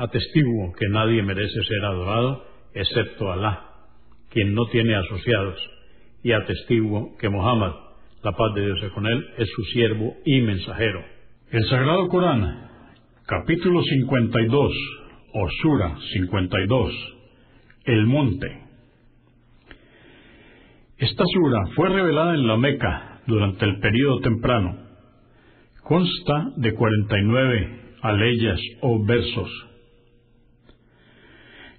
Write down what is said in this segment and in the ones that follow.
Atestiguo que nadie merece ser adorado excepto Alá, quien no tiene asociados, y atestiguo que Muhammad, la paz de Dios es con él, es su siervo y mensajero. El Sagrado Corán, capítulo 52, o Sura 52, el monte. Esta sura fue revelada en la Meca durante el período temprano. Consta de 49 aleyas o versos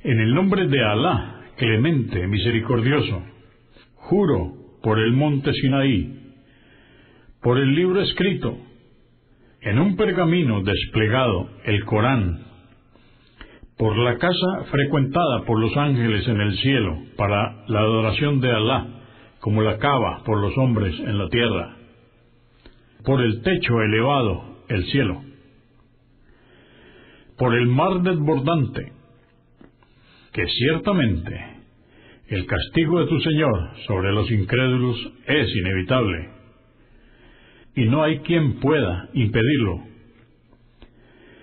en el nombre de Alá, clemente, misericordioso, juro por el monte Sinaí, por el libro escrito, en un pergamino desplegado, el Corán, por la casa frecuentada por los ángeles en el cielo para la adoración de Alá, como la cava por los hombres en la tierra, por el techo elevado, el cielo, por el mar desbordante, que ciertamente el castigo de tu Señor sobre los incrédulos es inevitable, y no hay quien pueda impedirlo.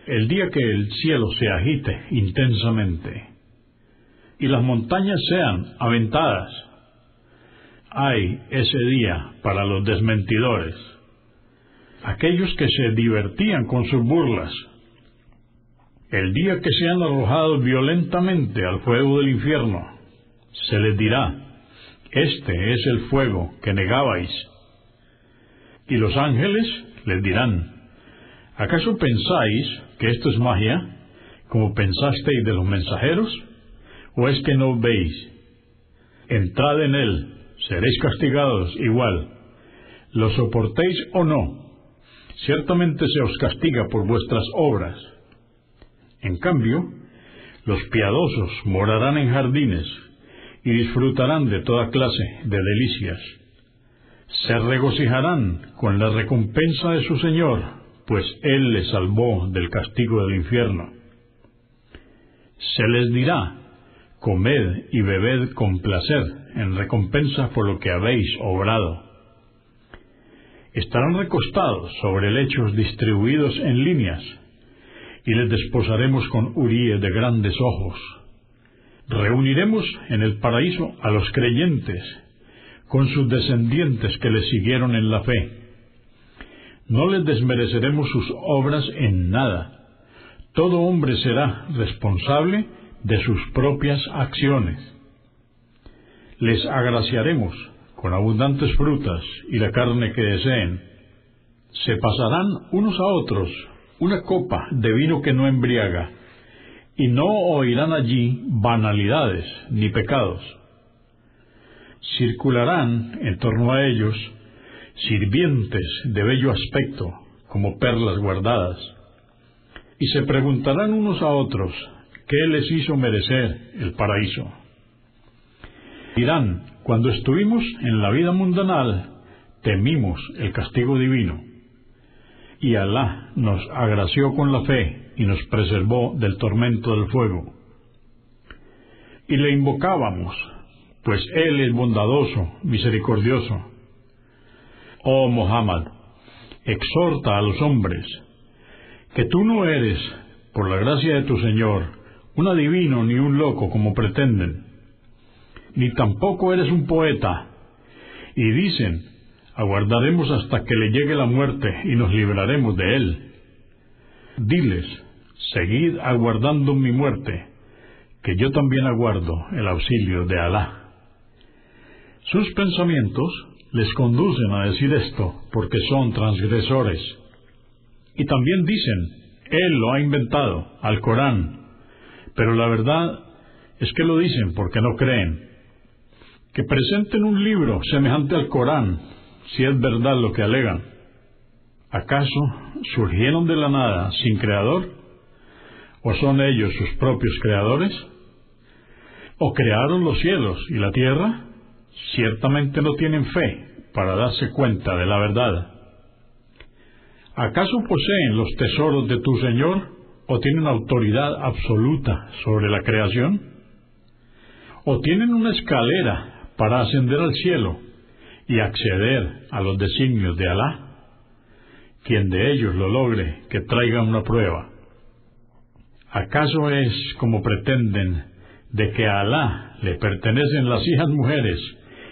El día que el cielo se agite intensamente y las montañas sean aventadas, hay ese día para los desmentidores, aquellos que se divertían con sus burlas el día que sean arrojados violentamente al fuego del infierno, se les dirá, este es el fuego que negabais. Y los ángeles les dirán, ¿acaso pensáis que esto es magia, como pensasteis de los mensajeros? ¿O es que no veis? Entrad en él, seréis castigados igual. ¿Lo soportéis o no? Ciertamente se os castiga por vuestras obras en cambio, los piadosos morarán en jardines y disfrutarán de toda clase de delicias. Se regocijarán con la recompensa de su Señor, pues Él les salvó del castigo del infierno. Se les dirá, comed y bebed con placer en recompensa por lo que habéis obrado. Estarán recostados sobre lechos distribuidos en líneas, y les desposaremos con huríes de grandes ojos. Reuniremos en el paraíso a los creyentes, con sus descendientes que les siguieron en la fe. No les desmereceremos sus obras en nada. Todo hombre será responsable de sus propias acciones. Les agraciaremos con abundantes frutas y la carne que deseen. Se pasarán unos a otros una copa de vino que no embriaga, y no oirán allí banalidades ni pecados. Circularán en torno a ellos sirvientes de bello aspecto, como perlas guardadas, y se preguntarán unos a otros qué les hizo merecer el paraíso. Dirán, cuando estuvimos en la vida mundanal, temimos el castigo divino y Alá nos agració con la fe y nos preservó del tormento del fuego. Y le invocábamos, pues Él es bondadoso, misericordioso. Oh Muhammad, exhorta a los hombres, que tú no eres, por la gracia de tu Señor, un adivino ni un loco como pretenden, ni tampoco eres un poeta, y dicen, aguardaremos hasta que le llegue la muerte y nos libraremos de él. Diles, seguid aguardando mi muerte, que yo también aguardo el auxilio de Alá. Sus pensamientos les conducen a decir esto porque son transgresores. Y también dicen, Él lo ha inventado, al Corán, pero la verdad es que lo dicen porque no creen. Que presenten un libro semejante al Corán, si es verdad lo que alegan. ¿Acaso surgieron de la nada sin creador? ¿O son ellos sus propios creadores? ¿O crearon los cielos y la tierra? Ciertamente no tienen fe para darse cuenta de la verdad. ¿Acaso poseen los tesoros de tu Señor o tienen autoridad absoluta sobre la creación? ¿O tienen una escalera para ascender al cielo y acceder a los designios de Alá? Quien de ellos lo logre, que traiga una prueba. ¿Acaso es como pretenden de que a Alá le pertenecen las hijas mujeres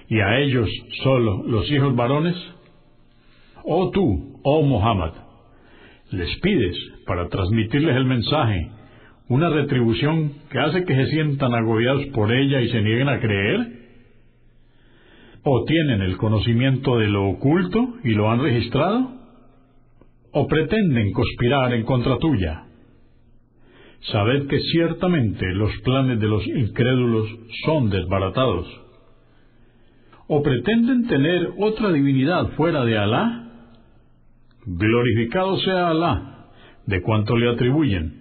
y a ellos solo los hijos varones? Oh tú, oh Muhammad, les pides, para transmitirles el mensaje, una retribución que hace que se sientan agobiados por ella y se nieguen a creer? ¿O tienen el conocimiento de lo oculto y lo han registrado? ¿O pretenden conspirar en contra tuya? Sabed que ciertamente los planes de los incrédulos son desbaratados o pretenden tener otra divinidad fuera de Alá? Glorificado sea Alá de cuanto le atribuyen.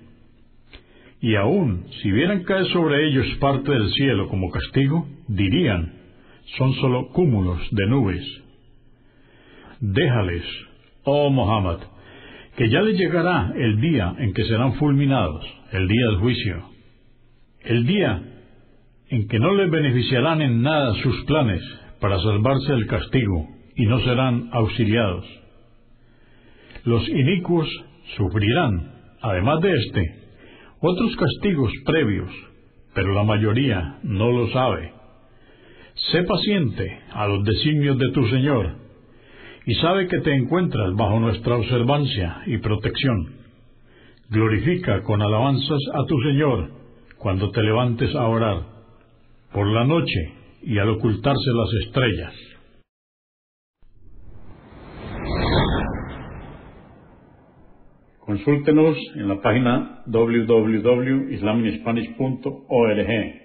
Y aun si vieran caer sobre ellos parte del cielo como castigo, dirían, son solo cúmulos de nubes. Déjales, oh Muhammad, que ya les llegará el día en que serán fulminados, el día del juicio, el día en que no les beneficiarán en nada sus planes, para salvarse del castigo y no serán auxiliados. Los inicuos sufrirán, además de este, otros castigos previos, pero la mayoría no lo sabe. Sé paciente a los designios de tu Señor y sabe que te encuentras bajo nuestra observancia y protección. Glorifica con alabanzas a tu Señor cuando te levantes a orar. Por la noche y al ocultarse las estrellas. Consúltenos en la página www.islaminspanish.org.